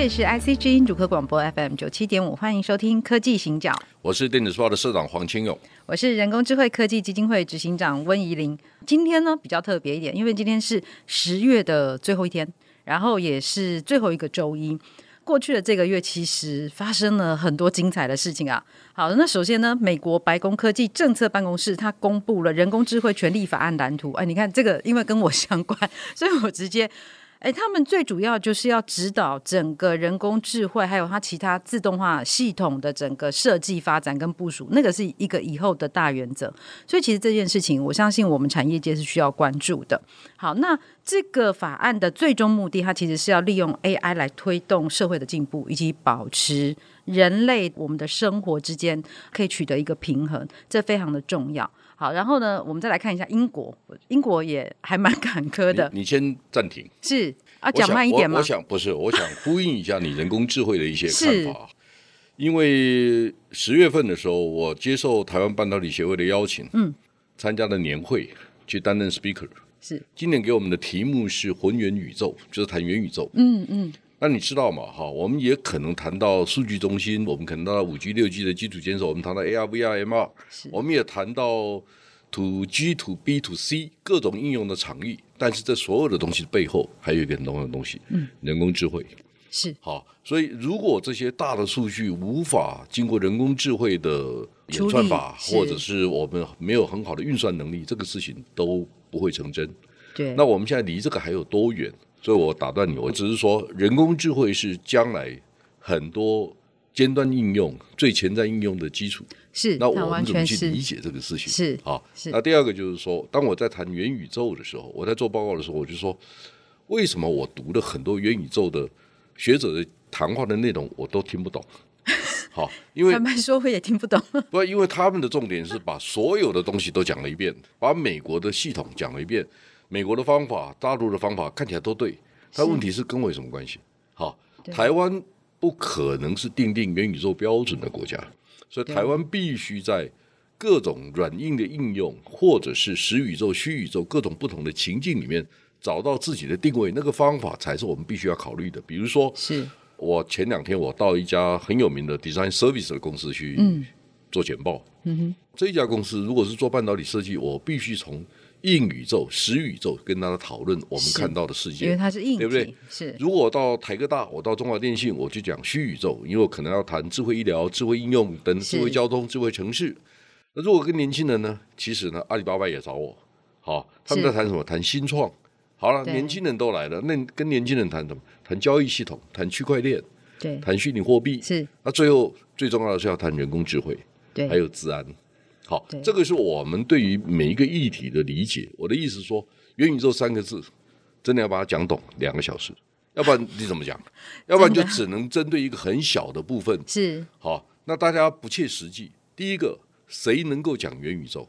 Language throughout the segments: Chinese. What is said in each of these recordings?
这里是 IC 之音主客广播 FM 九七点五，欢迎收听《科技行脚》。我是电子时报的社长黄清勇，我是人工智慧科技基金会执行长温怡玲。今天呢比较特别一点，因为今天是十月的最后一天。然后也是最后一个周一，过去的这个月其实发生了很多精彩的事情啊。好，那首先呢，美国白宫科技政策办公室它公布了人工智慧权利法案蓝图。哎，你看这个，因为跟我相关，所以我直接。哎，他们最主要就是要指导整个人工智慧，还有它其他自动化系统的整个设计、发展跟部署，那个是一个以后的大原则。所以，其实这件事情，我相信我们产业界是需要关注的。好，那这个法案的最终目的，它其实是要利用 AI 来推动社会的进步，以及保持人类我们的生活之间可以取得一个平衡，这非常的重要。好，然后呢，我们再来看一下英国，英国也还蛮坎坷的。你，你先暂停。是啊，讲慢一点吗？我，我想不是，我想呼应一下你人工智慧的一些看法。因为十月份的时候，我接受台湾半导体协会的邀请，嗯，参加了年会，去担任 speaker。是，今年给我们的题目是“混元宇宙”，就是谈元宇宙。嗯嗯。那你知道吗？哈，我们也可能谈到数据中心，我们可能谈到五 G、六 G 的基础建设，我们谈到 AR、VR、MR，我们也谈到 to G to B to C 各种应用的场域。但是这所有的东西背后还有一个很重要的东西，嗯，人工智慧是好。所以如果这些大的数据无法经过人工智慧的演算法，或者是我们没有很好的运算能力，这个事情都不会成真。对，那我们现在离这个还有多远？所以我打断你，我只是说，人工智慧是将来很多尖端应用、最前瞻应用的基础。是，那我们怎么去理解这个事情？是啊。那第二个就是说，当我在谈元宇宙的时候，我在做报告的时候，我就说，为什么我读了很多元宇宙的学者的谈话的内容，我都听不懂？好，因为坦白说，我也听不懂。不，因为他们的重点是把所有的东西都讲了一遍，把美国的系统讲了一遍。美国的方法，大陆的方法看起来都对，但问题是跟我有什么关系？好，台湾不可能是定定元宇宙标准的国家，所以台湾必须在各种软硬的应用，或者是实宇宙、虚宇宙各种不同的情境里面，找到自己的定位，那个方法才是我们必须要考虑的。比如说，是。我前两天我到一家很有名的 design service 的公司去做简报，嗯哼，这一家公司如果是做半导体设计，我必须从硬宇宙、实宇宙跟大家讨论我们看到的世界，因为它是硬，对不对？是。如果到台科大，我到中华电信，我就讲虚宇宙，因为我可能要谈智慧医疗、智慧应用等智慧交通、智慧城市。那如果跟年轻人呢？其实呢，阿里巴巴也找我，好，他们在谈什么？谈新创。好了，年轻人都来了，那跟年轻人谈什么？谈交易系统，谈区块链，对，谈虚拟货币。是。那最后最重要的是要谈人工智慧，对，还有治安。好，这个是我们对于每一个议题的理解。我的意思是说，元宇宙三个字，真的要把它讲懂两个小时，要不然你怎么讲？要不然就只能针对一个很小的部分。是，好，那大家不切实际。第一个，谁能够讲元宇宙？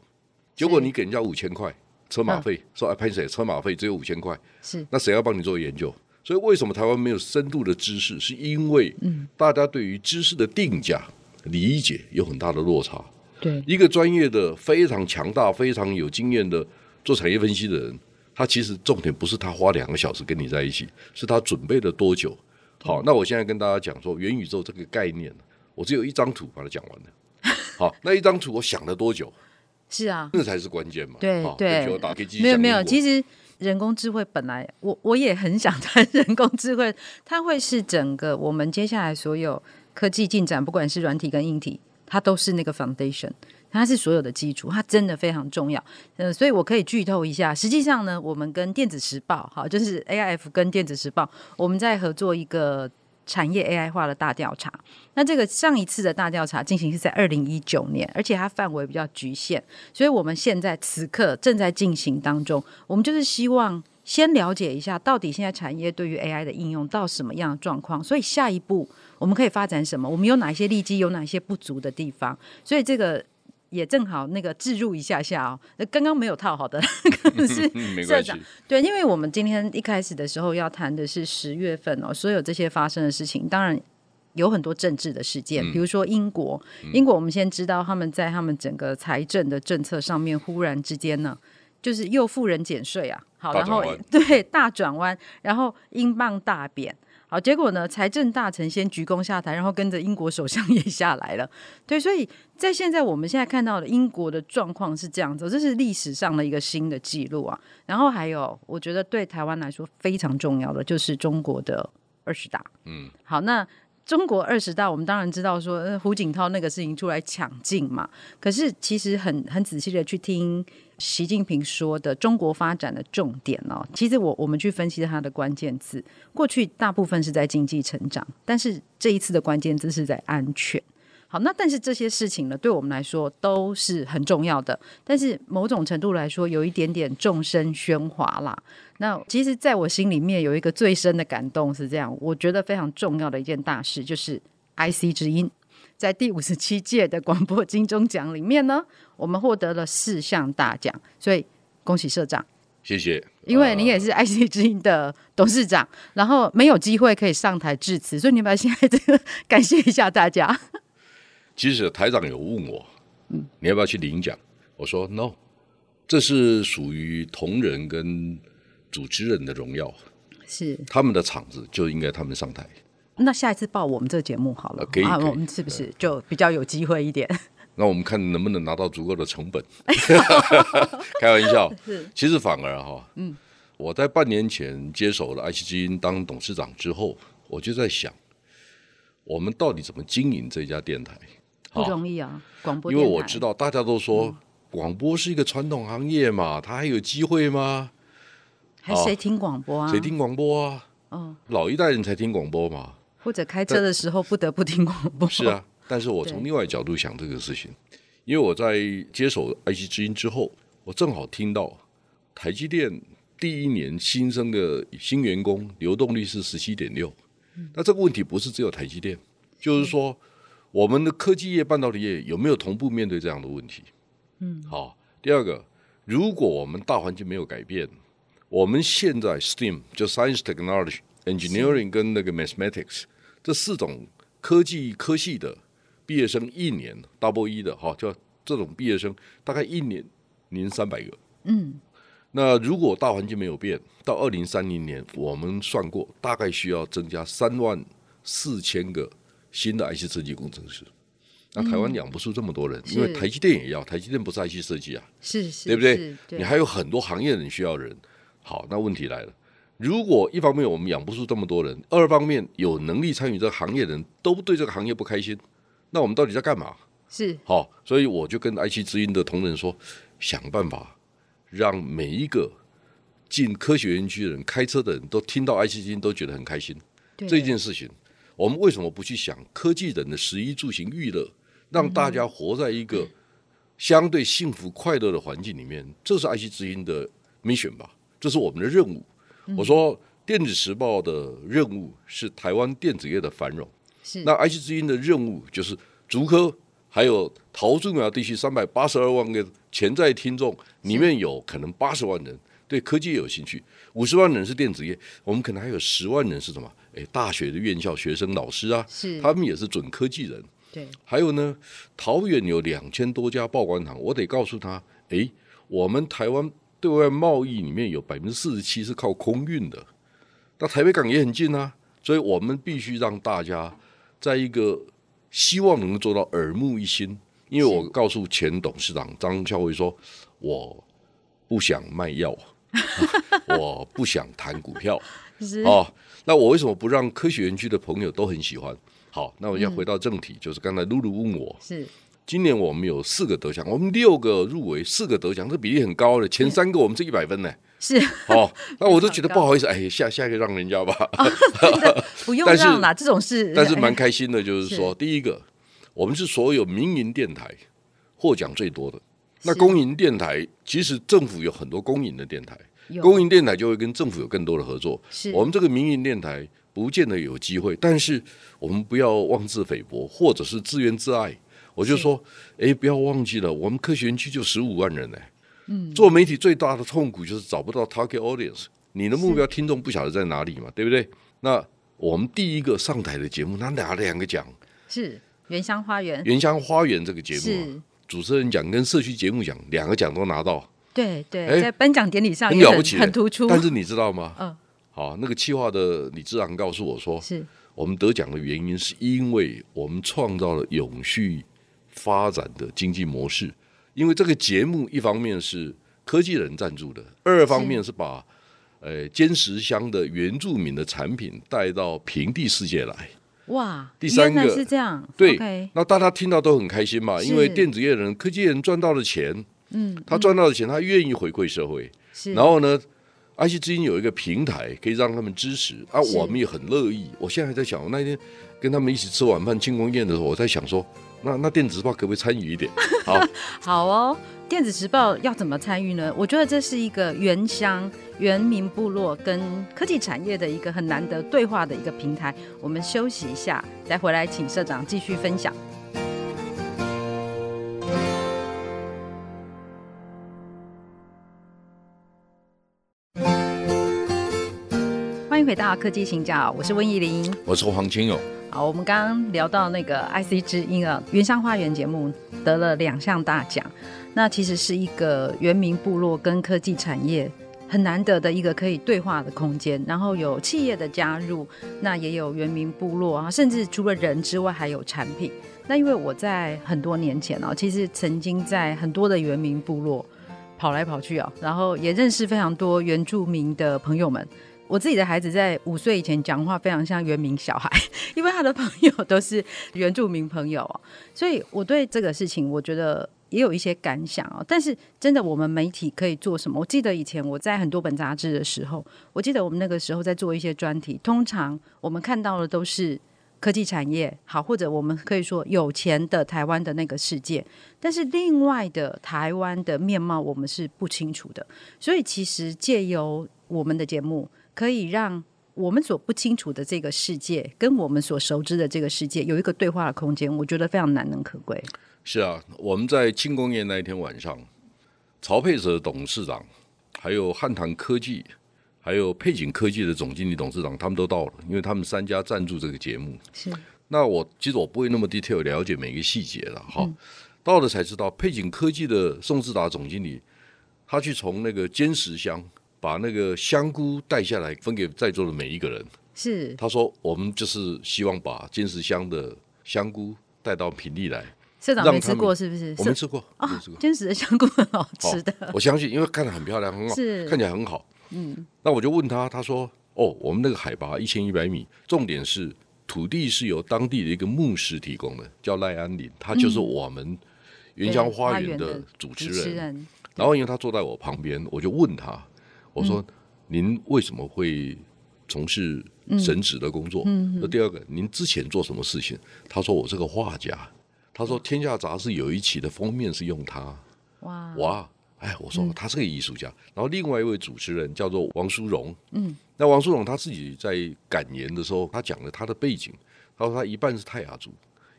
结果你给人家五千块车马费，说哎，拍谁？车马费只有五千块，是，那谁要帮你做研究？所以为什么台湾没有深度的知识？是因为大家对于知识的定价理解有很大的落差。对一个专业的、非常强大、非常有经验的做产业分析的人，他其实重点不是他花两个小时跟你在一起，是他准备了多久。好，那我现在跟大家讲说元宇宙这个概念，我只有一张图把它讲完了。好，那一张图我想了多久？是啊，那才是关键嘛。对对，没有没有，其实人工智慧本来我我也很想谈人工智慧，它会是整个我们接下来所有科技进展，不管是软体跟硬体。它都是那个 foundation，它是所有的基础，它真的非常重要。呃，所以我可以剧透一下，实际上呢，我们跟电子时报，好，就是 AIF 跟电子时报，我们在合作一个产业 AI 化的大调查。那这个上一次的大调查进行是在二零一九年，而且它范围比较局限，所以我们现在此刻正在进行当中。我们就是希望先了解一下到底现在产业对于 AI 的应用到什么样的状况，所以下一步我们可以发展什么？我们有哪些利基，有哪些不足的地方？所以这个也正好那个置入一下下哦。刚刚没有套好的 可是社长，对，因为我们今天一开始的时候要谈的是十月份哦，所有这些发生的事情，当然有很多政治的事件，比如说英国，英国我们先知道他们在他们整个财政的政策上面忽然之间呢。就是又富人减税啊，好，然后 对大转弯，然后英镑大贬，好，结果呢，财政大臣先鞠躬下台，然后跟着英国首相 也下来了，对，所以在现在我们现在看到的英国的状况是这样子，这是历史上的一个新的记录啊。然后还有，我觉得对台湾来说非常重要的就是中国的二十大，嗯，好，那中国二十大，我们当然知道说胡锦涛那个事情出来抢镜嘛，可是其实很很仔细的去听。习近平说的中国发展的重点哦，其实我我们去分析他的关键字，过去大部分是在经济成长，但是这一次的关键字是在安全。好，那但是这些事情呢，对我们来说都是很重要的，但是某种程度来说，有一点点众声喧哗啦。那其实，在我心里面有一个最深的感动是这样，我觉得非常重要的一件大事就是 IC 之音。在第五十七届的广播金钟奖里面呢，我们获得了四项大奖，所以恭喜社长，谢谢。因为你也是 IC 之音的董事长，然后没有机会可以上台致辞，所以你们现在这个 感谢一下大家。其实台长有问我，嗯，你要不要去领奖？我说 no，这是属于同仁跟主持人的荣耀，是他们的场子就应该他们上台。那下一次报我们这个节目好了，可以，可以，啊，我们是不是就比较有机会一点？那我们看能不能拿到足够的成本？开玩笑，是，其实反而哈，嗯，我在半年前接手了爱惜之音当董事长之后，我就在想，我们到底怎么经营这家电台？不容易啊，广播。因为我知道大家都说广播是一个传统行业嘛，它还有机会吗？还谁听广播啊？谁听广播啊？嗯，老一代人才听广播嘛。或者开车的时候不得不听广播。是啊，但是我从另外角度想这个事情，因为我在接手爱惜之音之后，我正好听到台积电第一年新生的新员工流动率是十七点六。那这个问题不是只有台积电，就是说我们的科技业、半导体业有没有同步面对这样的问题？嗯，好。第二个，如果我们大环境没有改变，我们现在 STEAM 就 Science Technology Engineering 跟那个 Mathematics。这四种科技科系的毕业生一年 double 一的哈，就这种毕业生大概一年零三百个。嗯，那如果大环境没有变，到二零三零年，我们算过大概需要增加三万四千个新的 IC 设计工程师。那台湾养不出这么多人，因为台积电也要，台积电不是 IC 设计啊，是是，对不对？你还有很多行业人需要人。好，那问题来了。如果一方面我们养不出这么多人，二方面有能力参与这个行业的人都对这个行业不开心，那我们到底在干嘛？是好，所以我就跟 IC 之音的同仁说，想办法让每一个进科学园区的人、开车的人都听到 IC 之音都觉得很开心。这件事情，我们为什么不去想科技人的食衣住行娱乐，让大家活在一个相对幸福快乐的环境里面？这是爱惜之音的 mission 吧？这是我们的任务。我说，电子时报的任务是台湾电子业的繁荣。是。那爱惜之音的任务就是竹科，还有桃竹苗地区三百八十二万个潜在听众，里面有可能八十万人对科技有兴趣，五十万人是电子业，我们可能还有十万人是什么？诶，大学的院校学生、老师啊，是，他们也是准科技人。对。还有呢，桃园有两千多家报关行，我得告诉他，诶，我们台湾。对外贸易里面有百分之四十七是靠空运的，那台北港也很近啊，所以我们必须让大家在一个希望能够做到耳目一新。因为我告诉前董事长张孝伟说，我不想卖药，我不想谈股票，是哦，那我为什么不让科学园区的朋友都很喜欢？好，那我要回到正题，嗯、就是刚才露露问我是。今年我们有四个得奖，我们六个入围，四个得奖，这比例很高的。前三个我们是一百分呢，是。哦，那我都觉得 不好意思，哎，下下一个让人家吧。不用 让啦，这种事。但是蛮开心的，就是说，第一个，我们是所有民营电台获奖最多的。那公营电台其实政府有很多公营的电台，公营电台就会跟政府有更多的合作。是我们这个民营电台不见得有机会，但是我们不要妄自菲薄，或者是自怨自艾。我就说，哎，不要忘记了，我们科学园区就十五万人呢。嗯，做媒体最大的痛苦就是找不到 target audience，你的目标听众不晓得在哪里嘛，对不对？那我们第一个上台的节目，他拿了两个奖，是原乡花园。原乡花园这个节目，主持人奖跟社区节目奖两个奖都拿到。对对，在颁奖典礼上很了不起，很突出。但是你知道吗？嗯，好，那个企划的李志昂告诉我说，是我们得奖的原因是因为我们创造了永续发展的经济模式。因为这个节目一方面是科技人赞助的，二方面是把呃尖石乡的原住民的产品带到平地世界来。哇，第三个是这样，对、那大家听到都很开心嘛，因为电子业人、科技人赚到了钱。嗯，他赚到的钱，他愿意回馈社会。是，然后呢，IC 之音有一个平台可以让他们支持啊，我们也很乐意。我现在还在想，我那天跟他们一起吃晚饭庆功宴的时候，我在想说，那那电子时报可不可以参与一点？好，好哦，电子时报要怎么参与呢？我觉得这是一个原乡原民部落跟科技产业的一个很难得对话的一个平台。我们休息一下，再回来请社长继续分享。回到科技行脚，我是温怡玲，我是黄清勇。好，我们刚刚聊到那个 IC 之音啊，原乡花园节目得了两项大奖，那其实是一个原民部落跟科技产业很难得的一个可以对话的空间。然后有企业的加入，那也有原民部落啊，甚至除了人之外还有产品。那因为我在很多年前哦，其实曾经在很多的原民部落跑来跑去啊，然后也认识非常多原住民的朋友们。我自己的孩子在五岁以前讲话非常像原民小孩，因为他的朋友都是原住民朋友，所以我对这个事情我觉得也有一些感想哦。但是真的，我们媒体可以做什么？我记得以前我在很多本杂志的时候，我记得我们那个时候在做一些专题，通常我们看到的都是科技产业好，或者我们可以说有钱的台湾的那个世界，但是另外的台湾的面貌我们是不清楚的。所以其实借由我们的节目。可以让我们所不清楚的这个世界，跟我们所熟知的这个世界有一个对话的空间，我觉得非常难能可贵。是啊，我们在庆功宴那一天晚上，曹佩泽董事长，还有汉唐科技，还有配景科技的总经理董事长，他们都到了，因为他们三家赞助这个节目。是，那我其实我不会那么 detail 了解每个细节了哈。嗯、到了才知道，配景科技的宋志达总经理，他去从那个尖石乡。把那个香菇带下来分给在座的每一个人。是，他说我们就是希望把金石乡的香菇带到平地来。社长没吃过是不是？我没吃过啊，尖石的香菇很好吃的。我相信，因为看着很漂亮，很好，看起来很好。嗯，那我就问他，他说：“哦，我们那个海拔一千一百米，重点是土地是由当地的一个牧师提供的，叫赖安林，他就是我们原乡花园的主持人。然后因为他坐在我旁边，我就问他。我说：“您为什么会从事神职的工作？”嗯，那第二个，您之前做什么事情？他说：“我是个画家。”他说：“天下杂志有一期的封面是用他。”哇哇！哎，我说他是个艺术家。然后另外一位主持人叫做王淑荣。嗯，那王淑荣他自己在感言的时候，他讲了他的背景。他说他一半是泰雅族，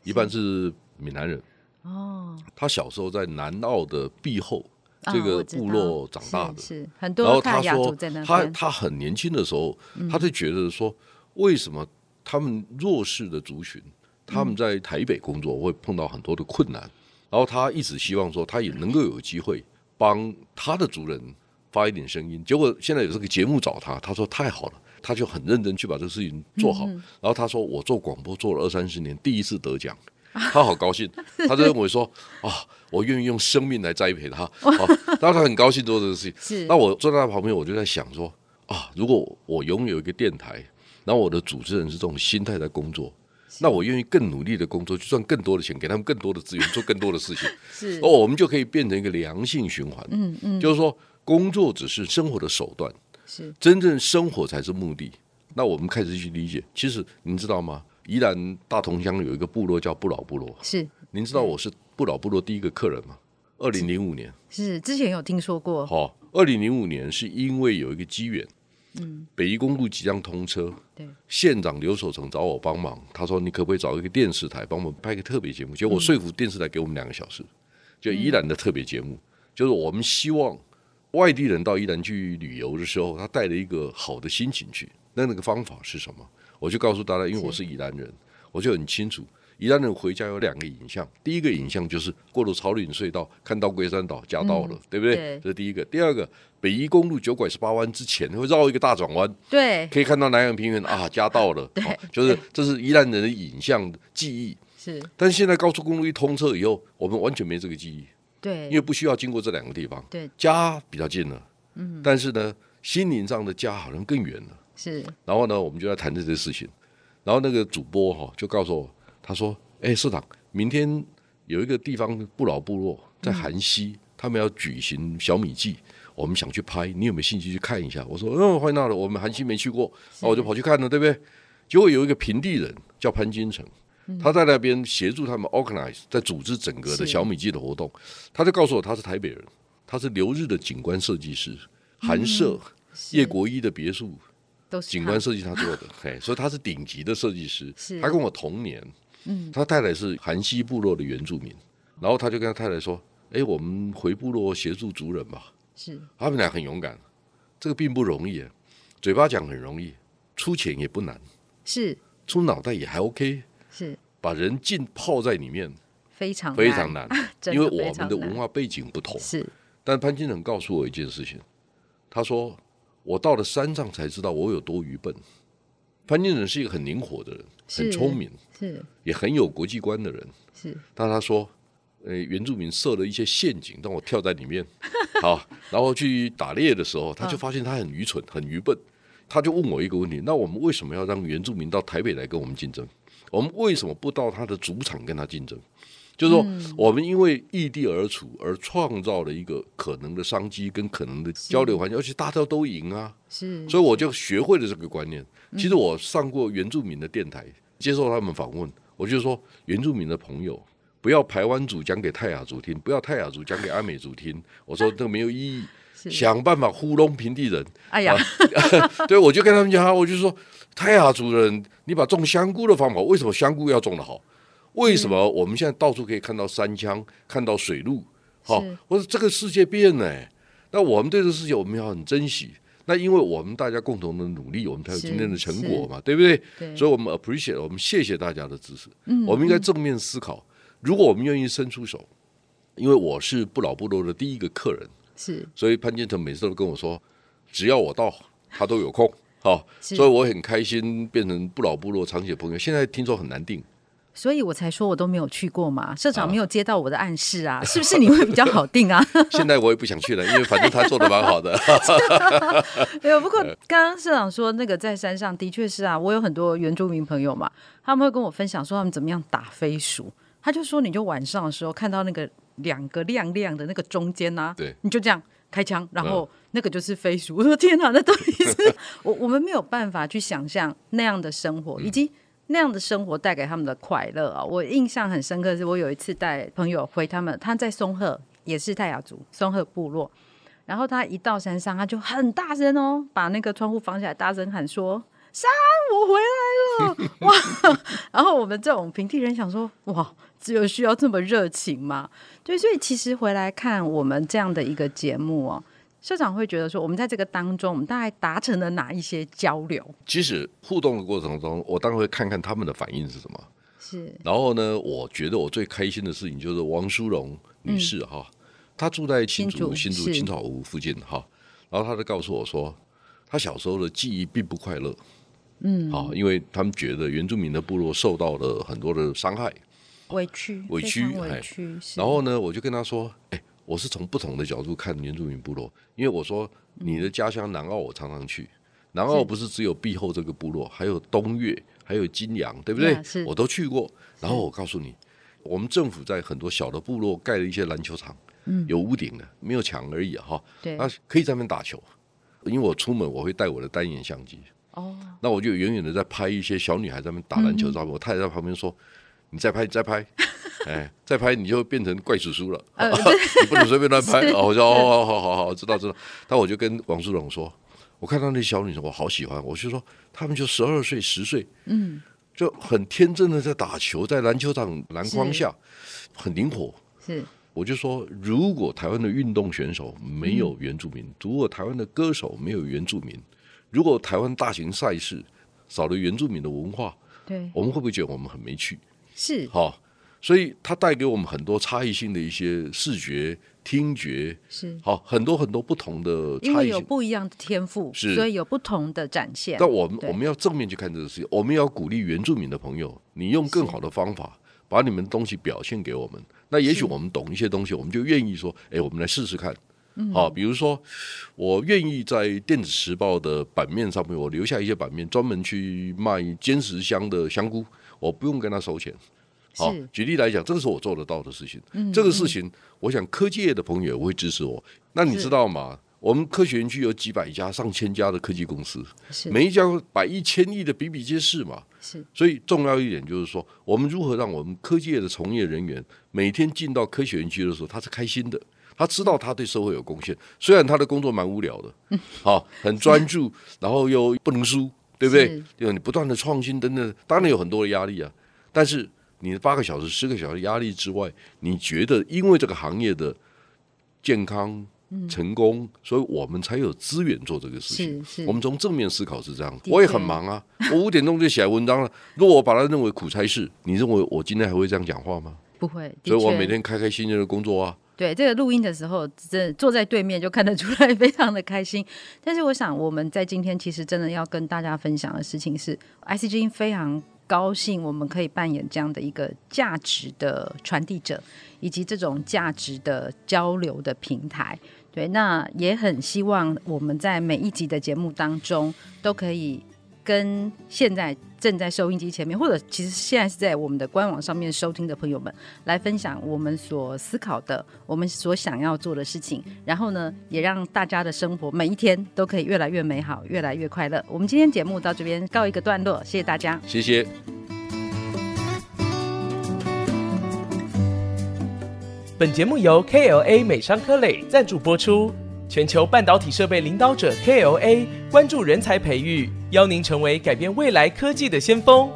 一半是闽南人。哦，他小时候在南澳的壁后。这个部落长大的，哦、是，是很多。然后他说，他他很年轻的时候，嗯、他就觉得说，为什么他们弱势的族群，他们在台北工作会碰到很多的困难，嗯、然后他一直希望说，他也能够有机会帮他的族人发一点声音。结果现在有这个节目找他，他说太好了，他就很认真去把这个事情做好。嗯、然后他说，我做广播做了二三十年，第一次得奖。他好高兴，他就认为说啊，我愿意用生命来栽培他。然后他很高兴做这个事情。是，那我坐在他旁边，我就在想说啊，如果我拥有一个电台，然后我的主持人是这种心态在工作，那我愿意更努力的工作，去赚更多的钱，给他们更多的资源，做更多的事情。是，哦，我们就可以变成一个良性循环。嗯嗯，就是说，工作只是生活的手段，是真正生活才是目的。那我们开始去理解，其实您知道吗？宜兰大同乡有一个部落叫不老部落，是您知道我是不老部落第一个客人吗？二零零五年是之前有听说过。好，二零零五年是因为有一个机缘，嗯，北宜公路即将通车，对，县长刘守成找我帮忙，他说你可不可以找一个电视台帮我们拍个特别节目？结果我说服电视台给我们两个小时，就宜兰的特别节目，就是我们希望外地人到宜兰去旅游的时候，他带了一个好的心情去。那那个方法是什么？我就告诉大家，因为我是宜兰人，我就很清楚。宜兰人回家有两个影像，第一个影像就是过了草岭隧道，看到龟山岛，家到了，嗯、对不对？对这是第一个。第二个，北宜公路九拐十八弯之前会绕一个大转弯，对，可以看到南洋平原啊，家到了，对，就是这是宜兰人的影像记忆。是，但是现在高速公路一通车以后，我们完全没这个记忆，对，因为不需要经过这两个地方，对，家比较近了，嗯，但是呢，心灵上的家好像更远了，是。然后呢，我们就在谈这些事情，然后那个主播哈就告诉我。他说：“哎，社长，明天有一个地方不老部落在寒溪，嗯、他们要举行小米祭，我们想去拍，你有没有兴趣去看一下？”我说：“嗯，欢迎那了，我们寒溪没去过，那我就跑去看了，对不对？”结果有一个平地人叫潘金城，他在那边协助他们 organize，在组织整个的小米祭的活动。他就告诉我，他是台北人，他是留日的景观设计师，寒舍叶国一的别墅都是景观设计他做的，嘿，所以他是顶级的设计师。他跟我同年。嗯，他太太是韩西部落的原住民，然后他就跟他太太说：“哎，我们回部落协助族人吧。”是，他们俩很勇敢，这个并不容易啊。嘴巴讲很容易，出钱也不难，是出脑袋也还 OK，是把人浸泡在里面非常非常难，因为我们的文化背景不同。是，但潘金城告诉我一件事情，他说：“我到了山上才知道我有多愚笨。”潘金城是一个很灵活的人，很聪明，是也很有国际观的人，是。但他说，呃，原住民设了一些陷阱，让我跳在里面，好，然后去打猎的时候，他就发现他很愚蠢，很愚笨，他就问我一个问题：那我们为什么要让原住民到台北来跟我们竞争？我们为什么不到他的主场跟他竞争？就是说，我们因为异地而处，而创造了一个可能的商机跟可能的交流环境，而且大家都赢啊。是，所以我就学会了这个观念。其实我上过原住民的电台，接受他们访问，我就说，原住民的朋友不要台湾族讲给泰雅族听，不要泰雅族讲给阿美族听。我说这个没有意义，想办法糊弄平地人。哎呀，对，我就跟他们讲，我就说，泰雅族人，你把种香菇的方法，为什么香菇要种得好？为什么我们现在到处可以看到山枪，看到水路？好，我说这个世界变了，那我们对这个世界我们要很珍惜。那因为我们大家共同的努力，我们才有今天的成果嘛，对不对？对，所以我们 appreciate，我们谢谢大家的支持。嗯，我们应该正面思考，如果我们愿意伸出手，因为我是不老部落的第一个客人，是，所以潘建成每次都跟我说，只要我到，他都有空。好，所以我很开心变成不老部落长期的朋友。现在听说很难订。所以我才说我都没有去过嘛，社长没有接到我的暗示啊，啊是不是你会比较好定啊？现在我也不想去了，因为反正他做的蛮好的。没有，不过刚刚社长说那个在山上的确是啊，我有很多原住民朋友嘛，他们会跟我分享说他们怎么样打飞鼠。他就说你就晚上的时候看到那个两个亮亮的那个中间呐、啊，对，你就这样开枪，然后那个就是飞鼠。我说天哪，那到底是我我们没有办法去想象那样的生活，以及。那样的生活带给他们的快乐啊，我印象很深刻。是我有一次带朋友回他们，他在松鹤，也是泰雅族松鹤部落。然后他一到山上，他就很大声哦，把那个窗户放下来，大声喊说：“山，我回来了！” 哇！然后我们这种平地人想说：“哇，只有需要这么热情吗？”对，所以其实回来看我们这样的一个节目哦。社长会觉得说，我们在这个当中，我们大概达成了哪一些交流？其实互动的过程中，我当然会看看他们的反应是什么。是。然后呢，我觉得我最开心的事情就是王淑荣女士哈，嗯、她住在新竹新竹青草湖附近哈，然后她就告诉我说，她小时候的记忆并不快乐。嗯。好，因为他们觉得原住民的部落受到了很多的伤害、委屈、委屈、委屈。然后呢，我就跟她说，哎。我是从不同的角度看原住民部落，因为我说你的家乡南澳我常常去，南澳不是只有碧后这个部落，还有东岳，还有金阳，对不对？我都去过。然后我告诉你，我们政府在很多小的部落盖了一些篮球场，有屋顶的，没有墙而已哈。对，那可以在那边打球。因为我出门我会带我的单眼相机，哦，那我就远远的在拍一些小女孩在那边打篮球照片。我太太在旁边说：“你再拍，你再拍。”哎，再拍你就变成怪叔叔了，呃、你不能随便乱拍。哦，我说哦，好好好，知道知道。那我就跟王书龙说，我看到那小女生，我好喜欢。我就说，他们就十二岁、十岁，嗯，就很天真的在打球，在篮球场篮筐下，很灵活。是，我就说，如果台湾的运动选手没有原住民，嗯、如果台湾的歌手没有原住民，如果台湾大型赛事少了原住民的文化，对，我们会不会觉得我们很没趣？是，好。所以它带给我们很多差异性的一些视觉、听觉，是好很多很多不同的差异性，因为有不一样的天赋，是所以有不同的展现。但我们我们要正面去看这个事情，我们要鼓励原住民的朋友，你用更好的方法把你们的东西表现给我们。那也许我们懂一些东西，我们就愿意说，哎，我们来试试看。好，比如说，我愿意在电子时报的版面上面，我留下一些版面，专门去卖尖石香的香菇，我不用跟他收钱。好，举例来讲，这个是我做得到的事情。嗯、这个事情，我想科技业的朋友也会支持我。那你知道吗？我们科学园区有几百家、上千家的科技公司，每一家百亿、千亿的比比皆是嘛。是，所以重要一点就是说，我们如何让我们科技业的从业人员每天进到科学园区的时候，他是开心的，他知道他对社会有贡献。虽然他的工作蛮无聊的，好，很专注，然后又不能输，对不对？因为你不断的创新等等，当然有很多的压力啊，但是。你的八个小时、十个小时压力之外，你觉得因为这个行业的健康、成功，嗯、所以我们才有资源做这个事情。我们从正面思考是这样。的我也很忙啊，我五点钟就写文章了。如果我把它认为苦差事，你认为我今天还会这样讲话吗？不会。所以我每天开开心心的工作啊。对，这个录音的时候，这坐在对面就看得出来，非常的开心。但是我想，我们在今天其实真的要跟大家分享的事情是，ICG 非常。高兴我们可以扮演这样的一个价值的传递者，以及这种价值的交流的平台。对，那也很希望我们在每一集的节目当中都可以。跟现在正在收音机前面，或者其实现在是在我们的官网上面收听的朋友们，来分享我们所思考的、我们所想要做的事情，然后呢，也让大家的生活每一天都可以越来越美好，越来越快乐。我们今天节目到这边告一个段落，谢谢大家，谢谢。本节目由 KLA 美商科磊赞助播出。全球半导体设备领导者 KLA 关注人才培育，邀您成为改变未来科技的先锋。